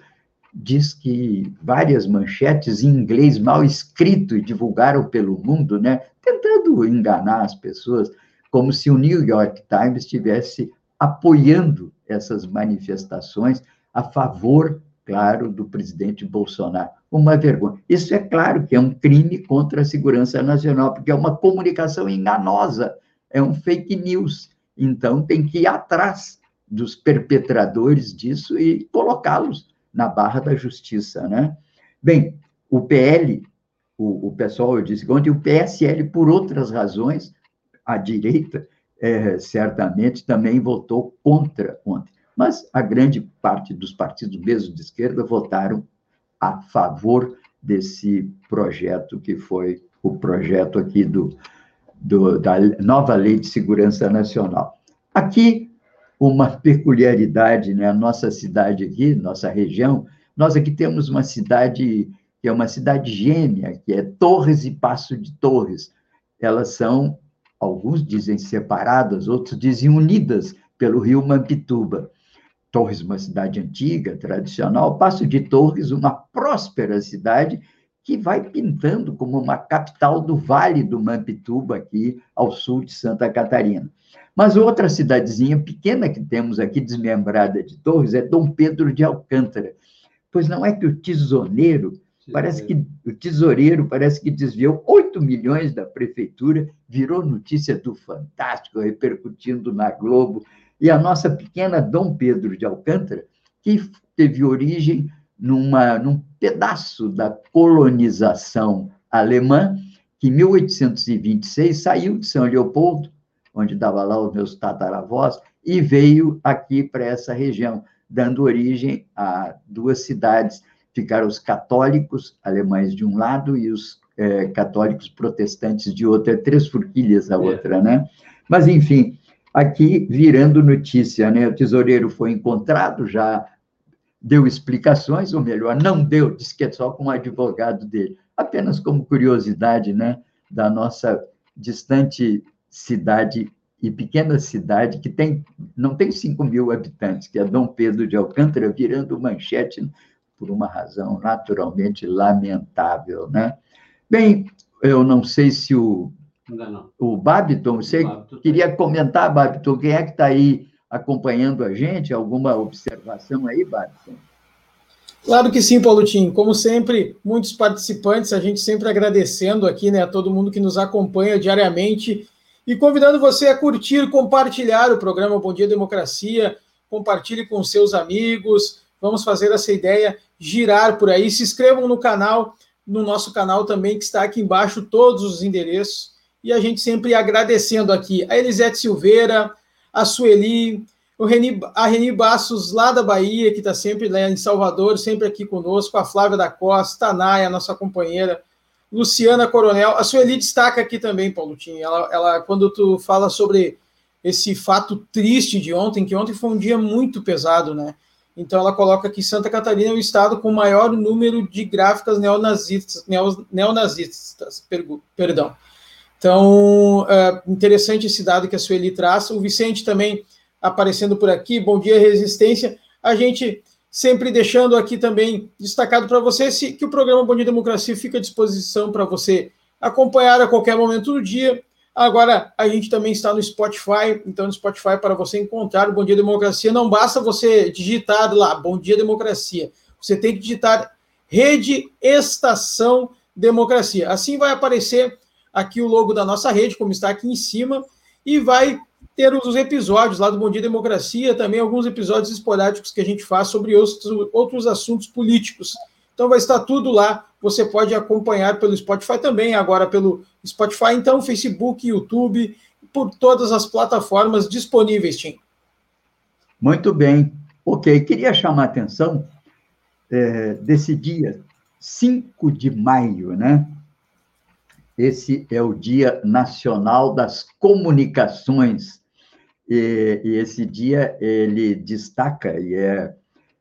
diz que várias manchetes em inglês mal escrito e divulgaram pelo mundo, né? Tentando enganar as pessoas, como se o New York Times estivesse apoiando essas manifestações a favor claro, do presidente Bolsonaro. Uma vergonha. Isso é claro que é um crime contra a segurança nacional, porque é uma comunicação enganosa, é um fake news. Então, tem que ir atrás dos perpetradores disso e colocá-los na barra da justiça, né? Bem, o PL, o, o pessoal, eu disse ontem, o PSL, por outras razões, a direita, é, certamente também votou contra ontem mas a grande parte dos partidos, mesmo de esquerda, votaram a favor desse projeto, que foi o projeto aqui do, do, da nova Lei de Segurança Nacional. Aqui, uma peculiaridade, né? Nossa cidade aqui, nossa região, nós aqui temos uma cidade que é uma cidade gêmea, que é Torres e Passo de Torres. Elas são, alguns dizem separadas, outros dizem unidas pelo rio Mampituba. Torres, uma cidade antiga, tradicional, Passo de Torres, uma próspera cidade que vai pintando como uma capital do Vale do Mampituba, aqui ao sul de Santa Catarina. Mas outra cidadezinha pequena que temos aqui, desmembrada de Torres, é Dom Pedro de Alcântara. Pois não é que o tesoureiro, parece que o tesoureiro parece que desviou 8 milhões da prefeitura, virou notícia do Fantástico, repercutindo na Globo. E a nossa pequena Dom Pedro de Alcântara, que teve origem numa, num pedaço da colonização alemã, que em 1826 saiu de São Leopoldo, onde dava lá os meus tataravós, e veio aqui para essa região, dando origem a duas cidades. Ficaram os católicos alemães de um lado e os é, católicos protestantes de outro, é três forquilhas a é. outra, né? Mas, enfim, aqui virando notícia, né? O tesoureiro foi encontrado, já deu explicações, ou melhor, não deu, disse que é só com o advogado dele. Apenas como curiosidade, né? Da nossa distante cidade e pequena cidade que tem não tem 5 mil habitantes, que é Dom Pedro de Alcântara, virando manchete por uma razão naturalmente lamentável, né? Bem, eu não sei se o não. o Babiton, você Babiton tá queria comentar, Babiton, quem é que está aí acompanhando a gente? Alguma observação aí, Babiton? Claro que sim, Paulotinho. Como sempre, muitos participantes, a gente sempre agradecendo aqui, né, a todo mundo que nos acompanha diariamente e convidando você a curtir, compartilhar o programa Bom Dia Democracia, compartilhe com seus amigos, vamos fazer essa ideia girar por aí. Se inscrevam no canal, no nosso canal também, que está aqui embaixo, todos os endereços. E a gente sempre agradecendo aqui a Elisete Silveira, a Sueli, o Reni, a Reni Bassos, lá da Bahia, que está sempre lá em Salvador, sempre aqui conosco, a Flávia da Costa, a Naya, nossa companheira, Luciana Coronel. A Sueli destaca aqui também, Paulo Tim. Ela, ela, quando tu fala sobre esse fato triste de ontem, que ontem foi um dia muito pesado, né? Então ela coloca que Santa Catarina é o estado com o maior número de gráficas neonazistas, neonazistas perdão. Então, é interessante esse dado que a Sueli traz. O Vicente também aparecendo por aqui. Bom dia, Resistência. A gente sempre deixando aqui também destacado para você que o programa Bom Dia Democracia fica à disposição para você acompanhar a qualquer momento do dia. Agora a gente também está no Spotify, então no Spotify para você encontrar o Bom Dia Democracia, não basta você digitar lá Bom Dia Democracia. Você tem que digitar Rede Estação Democracia. Assim vai aparecer aqui o logo da nossa rede, como está aqui em cima, e vai ter os episódios lá do Bom Dia Democracia, também alguns episódios esporádicos que a gente faz sobre outros, outros assuntos políticos. Então vai estar tudo lá. Você pode acompanhar pelo Spotify também, agora pelo Spotify, então Facebook, YouTube, por todas as plataformas disponíveis, Tim. Muito bem. Ok, queria chamar a atenção é, desse dia 5 de maio, né? Esse é o Dia Nacional das Comunicações e, e esse dia ele destaca e é,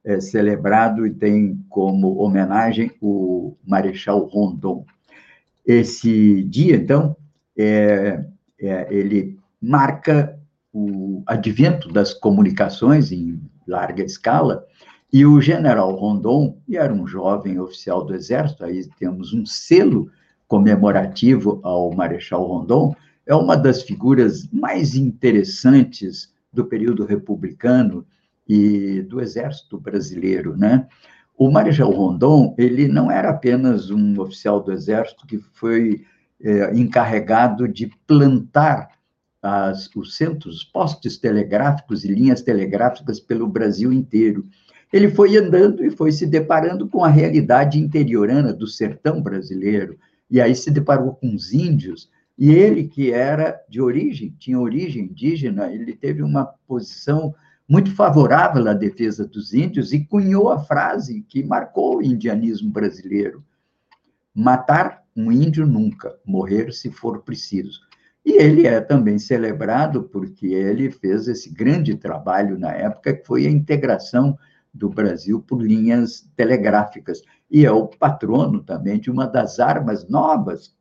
é, celebrado e tem como homenagem o Marechal Rondon. Esse dia, então, é, é, ele marca o advento das comunicações em larga escala, e o general Rondon, que era um jovem oficial do Exército, aí temos um selo comemorativo ao Marechal Rondon, é uma das figuras mais interessantes do período republicano e do exército brasileiro, né? O Marechal Rondon, ele não era apenas um oficial do exército que foi é, encarregado de plantar as, os centros, postes telegráficos e linhas telegráficas pelo Brasil inteiro. Ele foi andando e foi se deparando com a realidade interiorana do sertão brasileiro, e aí se deparou com os índios, e ele, que era de origem, tinha origem indígena, ele teve uma posição muito favorável à defesa dos índios e cunhou a frase que marcou o indianismo brasileiro: matar um índio nunca, morrer se for preciso. E ele é também celebrado porque ele fez esse grande trabalho na época, que foi a integração do Brasil por linhas telegráficas. E é o patrono também de uma das armas novas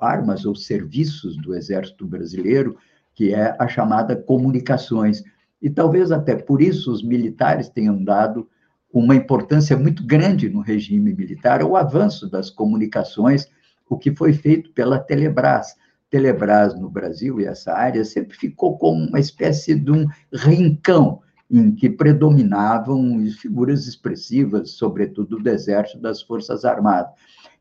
armas ou serviços do Exército Brasileiro, que é a chamada comunicações. E talvez até por isso os militares tenham dado uma importância muito grande no regime militar ao avanço das comunicações, o que foi feito pela Telebrás. Telebrás no Brasil e essa área sempre ficou como uma espécie de um rincão em que predominavam figuras expressivas, sobretudo do Exército das Forças Armadas.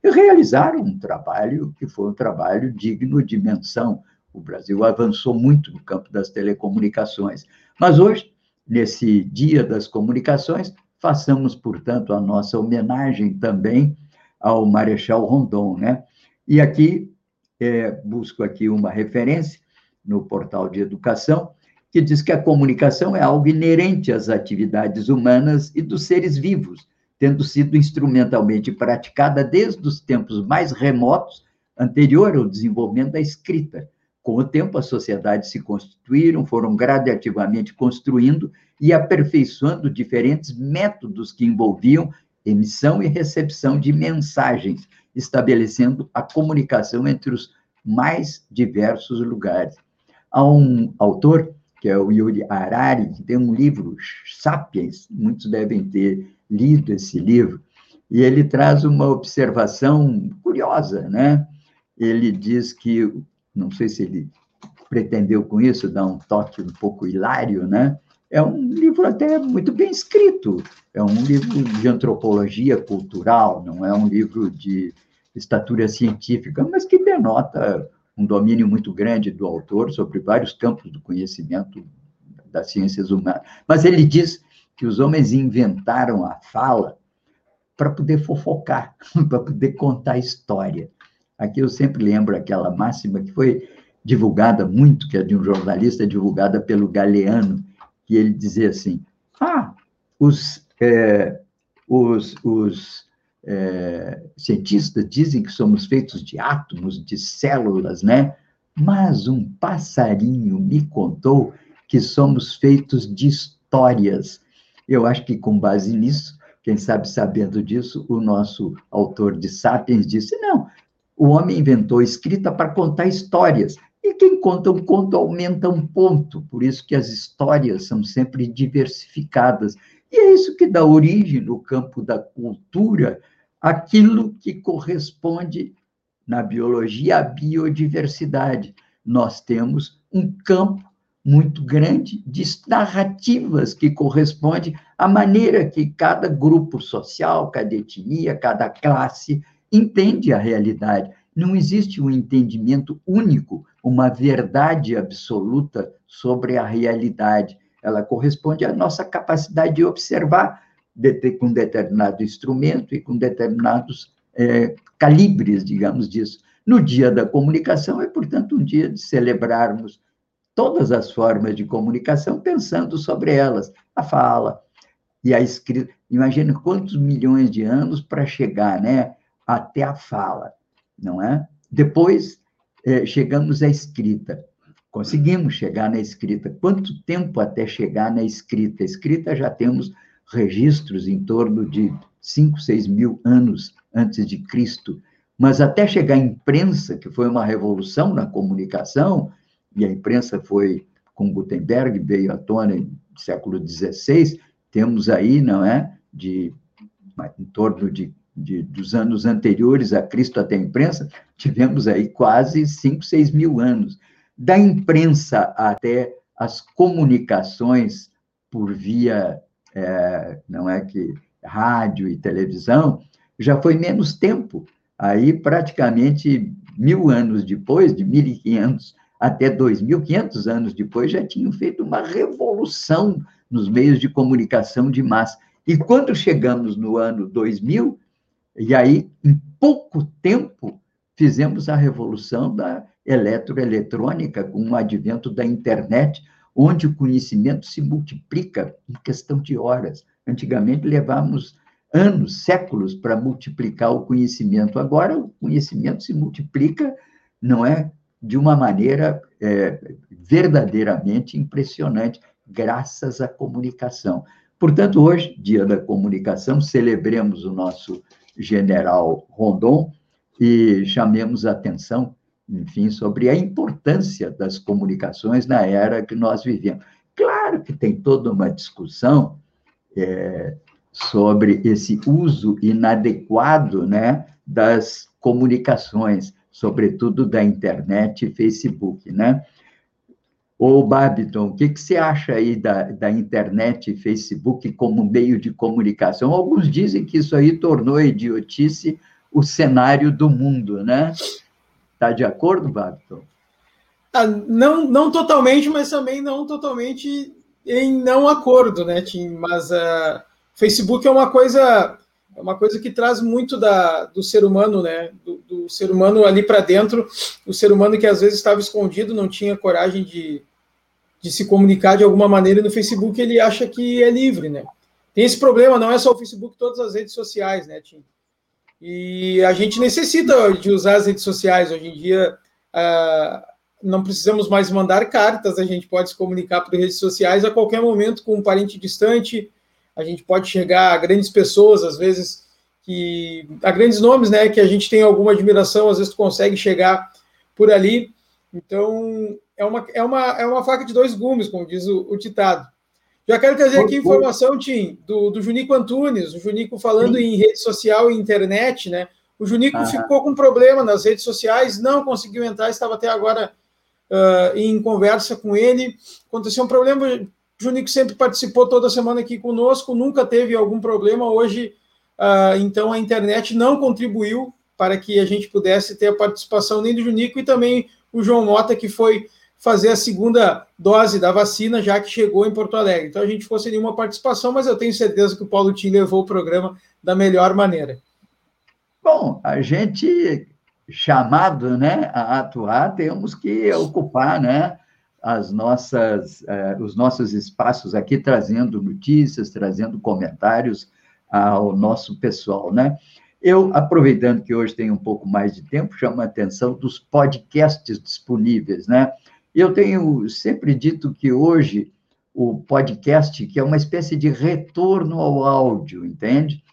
E realizaram um trabalho que foi um trabalho digno de menção. O Brasil avançou muito no campo das telecomunicações. Mas hoje, nesse Dia das Comunicações, façamos, portanto, a nossa homenagem também ao Marechal Rondon, né? E aqui é, busco aqui uma referência no portal de educação que diz que a comunicação é algo inerente às atividades humanas e dos seres vivos, tendo sido instrumentalmente praticada desde os tempos mais remotos, anterior ao desenvolvimento da escrita. Com o tempo, as sociedades se constituíram, foram gradativamente construindo e aperfeiçoando diferentes métodos que envolviam emissão e recepção de mensagens, estabelecendo a comunicação entre os mais diversos lugares. Há um autor, que é o Yuri Harari, que tem um livro, Sapiens, muitos devem ter lido esse livro, e ele traz uma observação curiosa, né? Ele diz que, não sei se ele pretendeu com isso dar um toque um pouco hilário, né? É um livro até muito bem escrito, é um livro de antropologia cultural, não é um livro de estatura científica, mas que denota um domínio muito grande do autor sobre vários campos do conhecimento das ciências humanas. Mas ele diz que os homens inventaram a fala para poder fofocar, para poder contar história. Aqui eu sempre lembro aquela máxima que foi divulgada muito, que é de um jornalista divulgada pelo Galeano, que ele dizia assim: ah, os, é, os, os é, cientistas dizem que somos feitos de átomos, de células, né? Mas um passarinho me contou que somos feitos de histórias. Eu acho que com base nisso, quem sabe sabendo disso, o nosso autor de Sapiens disse: não, o homem inventou escrita para contar histórias. E quem conta um conto aumenta um ponto, por isso que as histórias são sempre diversificadas. E é isso que dá origem, no campo da cultura, aquilo que corresponde na biologia à biodiversidade. Nós temos um campo muito grande de narrativas que corresponde à maneira que cada grupo social, cada etnia, cada classe entende a realidade. Não existe um entendimento único, uma verdade absoluta sobre a realidade. Ela corresponde à nossa capacidade de observar de, com determinado instrumento e com determinados é, calibres, digamos disso. No dia da comunicação é, portanto, um dia de celebrarmos todas as formas de comunicação, pensando sobre elas, a fala e a escrita. Imagina quantos milhões de anos para chegar, né, até a fala não é? Depois é, chegamos à escrita. Conseguimos chegar na escrita. Quanto tempo até chegar na escrita? A escrita já temos registros em torno de 5, 6 mil anos antes de Cristo. Mas até chegar à imprensa, que foi uma revolução na comunicação, e a imprensa foi com Gutenberg, veio à tona no século XVI, temos aí, não é, de em torno de de, dos anos anteriores a Cristo até a imprensa, tivemos aí quase 5, 6 mil anos. Da imprensa até as comunicações por via, é, não é que, rádio e televisão, já foi menos tempo. Aí, praticamente mil anos depois, de 1500 até 2.500 anos depois, já tinham feito uma revolução nos meios de comunicação de massa. E quando chegamos no ano 2000, e aí, em pouco tempo, fizemos a revolução da eletroeletrônica com o advento da internet, onde o conhecimento se multiplica em questão de horas. Antigamente levávamos anos, séculos para multiplicar o conhecimento. Agora o conhecimento se multiplica, não é, de uma maneira é, verdadeiramente impressionante, graças à comunicação. Portanto, hoje, Dia da Comunicação, celebremos o nosso general Rondon e chamemos a atenção, enfim, sobre a importância das comunicações na era que nós vivemos. Claro que tem toda uma discussão é, sobre esse uso inadequado né, das comunicações. sobretudo da internet e Facebook, né? Ô, Babiton, o que, que você acha aí da, da internet e Facebook como meio de comunicação? Alguns dizem que isso aí tornou idiotice o cenário do mundo, né? Está de acordo, Babiton? Ah, não, não totalmente, mas também não totalmente em não acordo, né, Tim? Mas uh, Facebook é uma coisa é uma coisa que traz muito da, do ser humano, né? Do, do ser humano ali para dentro, o ser humano que às vezes estava escondido, não tinha coragem de, de se comunicar de alguma maneira no Facebook, ele acha que é livre, né? Tem esse problema, não é só o Facebook, todas as redes sociais, né, Tim? E a gente necessita de usar as redes sociais. Hoje em dia, uh, não precisamos mais mandar cartas, a gente pode se comunicar por redes sociais a qualquer momento com um parente distante, a gente pode chegar a grandes pessoas, às vezes, que a grandes nomes, né, que a gente tem alguma admiração, às vezes tu consegue chegar por ali. Então, é uma, é uma, é uma faca de dois gumes, como diz o, o ditado. Já quero trazer aqui informação, Tim, do, do Junico Antunes, o Junico falando Sim. em rede social e internet, né? O Junico ah. ficou com problema nas redes sociais, não conseguiu entrar, estava até agora uh, em conversa com ele. Aconteceu um problema, o Junico sempre participou toda semana aqui conosco, nunca teve algum problema. Hoje, uh, então, a internet não contribuiu para que a gente pudesse ter a participação nem do Junico e também o João Mota, que foi fazer a segunda dose da vacina, já que chegou em Porto Alegre. Então a gente fosse nenhuma participação, mas eu tenho certeza que o Paulo Tim levou o programa da melhor maneira. Bom, a gente chamado, né, a atuar, temos que ocupar, né, as nossas, eh, os nossos espaços aqui, trazendo notícias, trazendo comentários ao nosso pessoal, né? Eu, aproveitando que hoje tem um pouco mais de tempo, chamo a atenção dos podcasts disponíveis, né? Eu tenho sempre dito que hoje o podcast, que é uma espécie de retorno ao áudio, entende?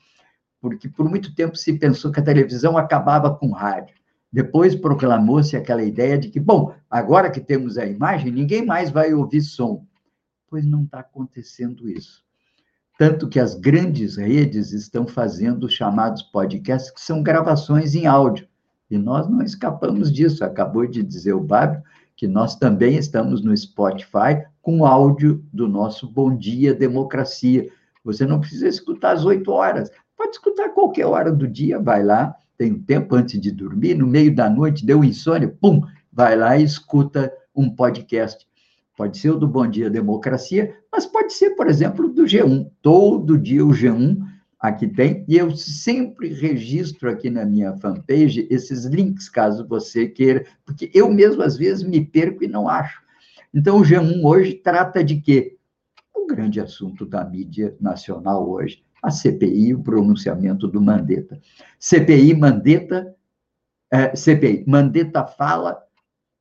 Porque por muito tempo se pensou que a televisão acabava com o rádio. Depois proclamou-se aquela ideia de que, bom, agora que temos a imagem, ninguém mais vai ouvir som. Pois não está acontecendo isso. Tanto que as grandes redes estão fazendo os chamados podcasts, que são gravações em áudio. E nós não escapamos disso. Acabou de dizer o Bárbio que nós também estamos no Spotify com áudio do nosso Bom Dia Democracia. Você não precisa escutar às 8 horas, pode escutar qualquer hora do dia, vai lá, tem um tempo antes de dormir, no meio da noite, deu insônia, pum, vai lá e escuta um podcast. Pode ser o do Bom Dia Democracia, mas pode ser, por exemplo, do G1. Todo dia o G1 aqui tem, e eu sempre registro aqui na minha fanpage esses links, caso você queira, porque eu mesmo às vezes me perco e não acho. Então, o G1 hoje trata de quê? O grande assunto da mídia nacional hoje, a CPI, o pronunciamento do Mandetta. CPI, Mandetta, é, CPI, Mandetta fala,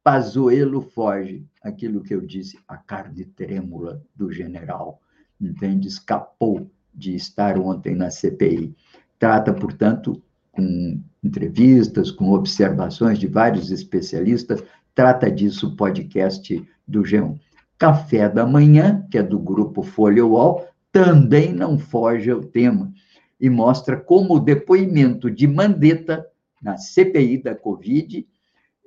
Pazuello foge. Aquilo que eu disse, a carne trêmula do general, entende? Escapou de estar ontem na CPI. Trata, portanto, com entrevistas, com observações de vários especialistas, trata disso o podcast do G1. Café da Manhã, que é do grupo Folha UOL, também não foge ao tema e mostra como o depoimento de Mandetta na CPI da Covid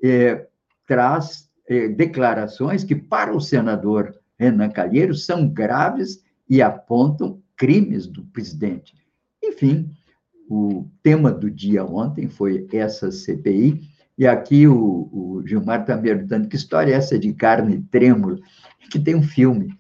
é, traz é, declarações que, para o senador Renan Calheiros, são graves e apontam crimes do presidente. Enfim, o tema do dia ontem foi essa CPI, e aqui o, o Gilmar está me perguntando que história é essa de carne trêmula, que tem um filme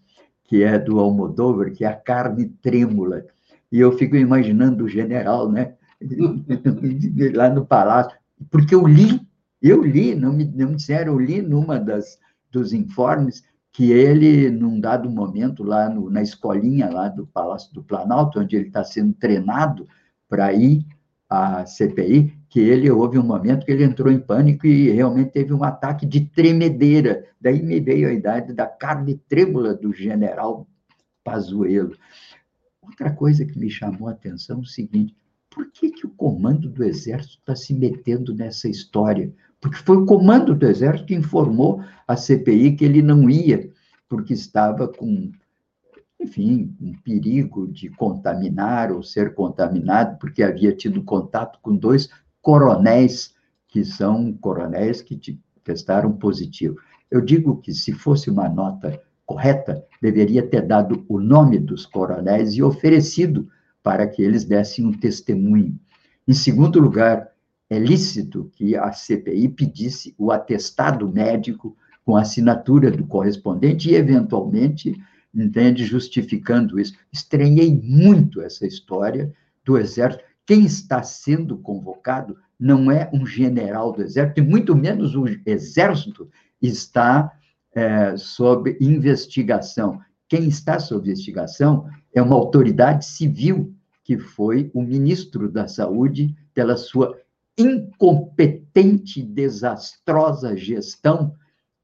que é do Almodóvar, que é a carne trêmula, e eu fico imaginando o general, né, lá no palácio, porque eu li, eu li, não me, não me disseram, eu li numa das dos informes que ele, num dado momento, lá no, na escolinha lá do Palácio do Planalto, onde ele está sendo treinado para ir à CPI, que ele houve um momento que ele entrou em pânico e realmente teve um ataque de tremedeira. Daí me veio a idade da carne trêmula do general Pazuello. Outra coisa que me chamou a atenção é o seguinte: por que, que o comando do Exército está se metendo nessa história? Porque foi o comando do Exército que informou a CPI que ele não ia, porque estava com, enfim, um perigo de contaminar ou ser contaminado, porque havia tido contato com dois coronéis que são coronéis que testaram positivo. Eu digo que se fosse uma nota correta, deveria ter dado o nome dos coronéis e oferecido para que eles dessem um testemunho. Em segundo lugar, é lícito que a CPI pedisse o atestado médico com assinatura do correspondente e, eventualmente, entende, justificando isso. Estranhei muito essa história do Exército. Quem está sendo convocado não é um general do Exército, e muito menos o Exército está é, sob investigação. Quem está sob investigação é uma autoridade civil, que foi o ministro da Saúde, pela sua incompetente desastrosa gestão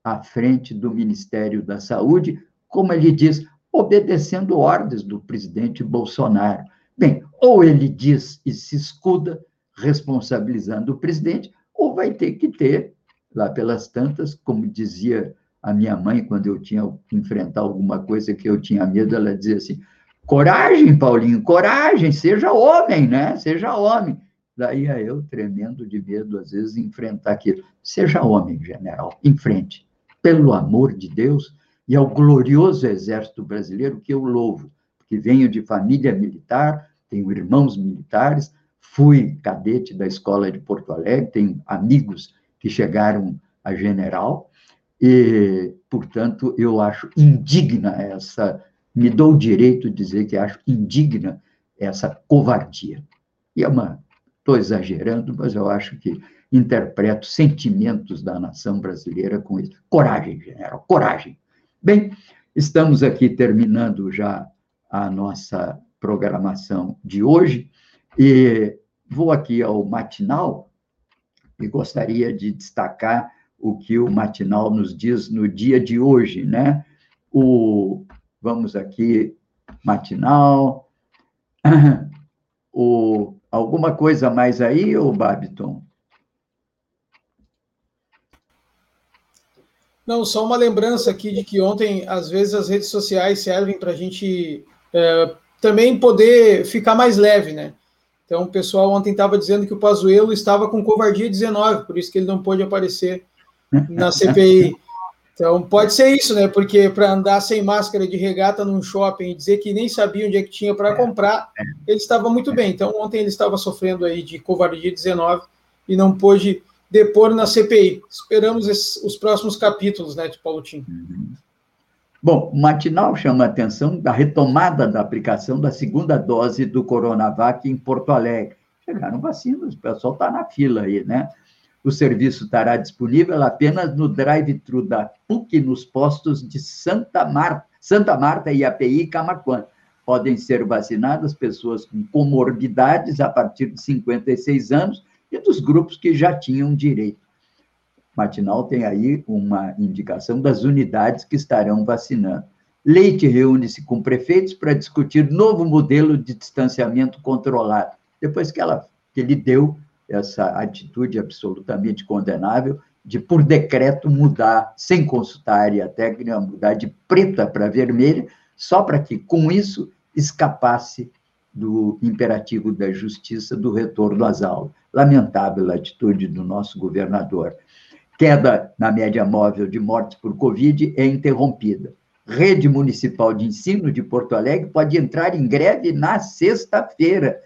à frente do Ministério da Saúde, como ele diz, obedecendo ordens do presidente Bolsonaro. Bem, ou ele diz e se escuda, responsabilizando o presidente, ou vai ter que ter, lá pelas tantas, como dizia a minha mãe, quando eu tinha que enfrentar alguma coisa que eu tinha medo, ela dizia assim: coragem, Paulinho, coragem, seja homem, né? Seja homem. Daí ia eu, tremendo de medo, às vezes, enfrentar aquilo. Seja homem, general, em frente. Pelo amor de Deus, e ao glorioso exército brasileiro que eu louvo, porque venho de família militar, tenho irmãos militares, fui cadete da escola de Porto Alegre, tenho amigos que chegaram a general, e, portanto, eu acho indigna essa, me dou o direito de dizer que acho indigna essa covardia. E é uma, estou exagerando, mas eu acho que interpreto sentimentos da nação brasileira com isso. Coragem, general, coragem. Bem, estamos aqui terminando já a nossa programação de hoje e vou aqui ao matinal e gostaria de destacar o que o matinal nos diz no dia de hoje, né? O vamos aqui matinal. O alguma coisa mais aí, o Babiton? Não, só uma lembrança aqui de que ontem, às vezes, as redes sociais servem para a gente é, também poder ficar mais leve, né? Então, o pessoal ontem estava dizendo que o Pazuello estava com covardia 19, por isso que ele não pôde aparecer na CPI. Então, pode ser isso, né? Porque para andar sem máscara de regata num shopping e dizer que nem sabia onde é que tinha para comprar, ele estava muito bem. Então, ontem ele estava sofrendo aí de covardia 19 e não pôde depor na CPI. Esperamos esses, os próximos capítulos, né, de Paulo Tim. Uhum. Bom, o matinal chama a atenção da retomada da aplicação da segunda dose do Coronavac em Porto Alegre. Chegaram vacinas, o pessoal está na fila aí, né? O serviço estará disponível apenas no drive-thru da PUC nos postos de Santa Marta, Santa Marta, IAPI e Camaquã. Podem ser vacinadas pessoas com comorbidades a partir de 56 anos e dos grupos que já tinham direito. Matinal tem aí uma indicação das unidades que estarão vacinando. Leite reúne-se com prefeitos para discutir novo modelo de distanciamento controlado. Depois que, ela, que ele deu essa atitude absolutamente condenável de, por decreto, mudar, sem consultar a área técnica, mudar de preta para vermelha, só para que, com isso, escapasse do imperativo da justiça do retorno às aulas. Lamentável a atitude do nosso governador. Queda na média móvel de mortes por Covid é interrompida. Rede Municipal de Ensino de Porto Alegre pode entrar em greve na sexta-feira,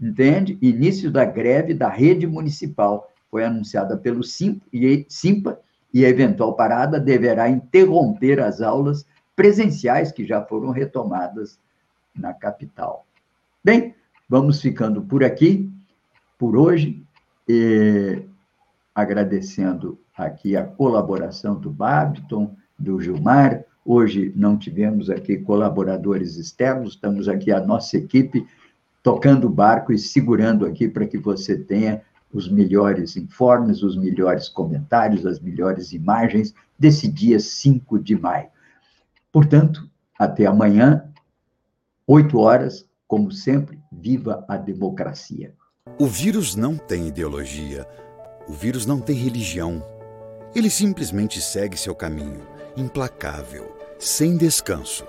entende? Início da greve da rede municipal. Foi anunciada pelo Simpa e a eventual parada deverá interromper as aulas presenciais que já foram retomadas na capital. Bem, vamos ficando por aqui, por hoje, e agradecendo aqui a colaboração do Babiton, do Gilmar. Hoje não tivemos aqui colaboradores externos, estamos aqui a nossa equipe tocando o barco e segurando aqui para que você tenha os melhores informes, os melhores comentários, as melhores imagens desse dia 5 de maio. Portanto, até amanhã, 8 horas, como sempre, viva a democracia. O vírus não tem ideologia, o vírus não tem religião. Ele simplesmente segue seu caminho, implacável, sem descanso.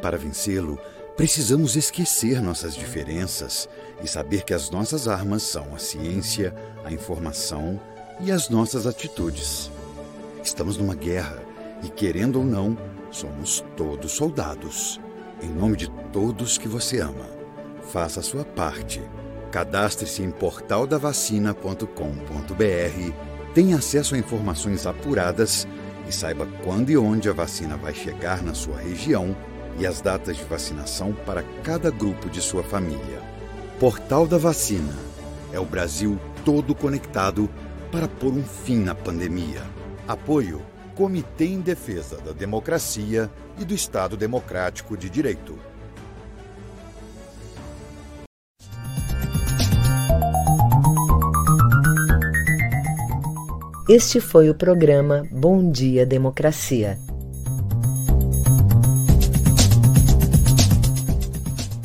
Para vencê-lo, precisamos esquecer nossas diferenças e saber que as nossas armas são a ciência, a informação e as nossas atitudes. Estamos numa guerra e, querendo ou não, somos todos soldados. Em nome de todos que você ama, faça a sua parte. Cadastre-se em portaldavacina.com.br, tenha acesso a informações apuradas e saiba quando e onde a vacina vai chegar na sua região e as datas de vacinação para cada grupo de sua família. Portal da Vacina é o Brasil todo conectado para pôr um fim na pandemia. Apoio Comitê em Defesa da Democracia e do Estado Democrático de Direito. Este foi o programa Bom Dia Democracia.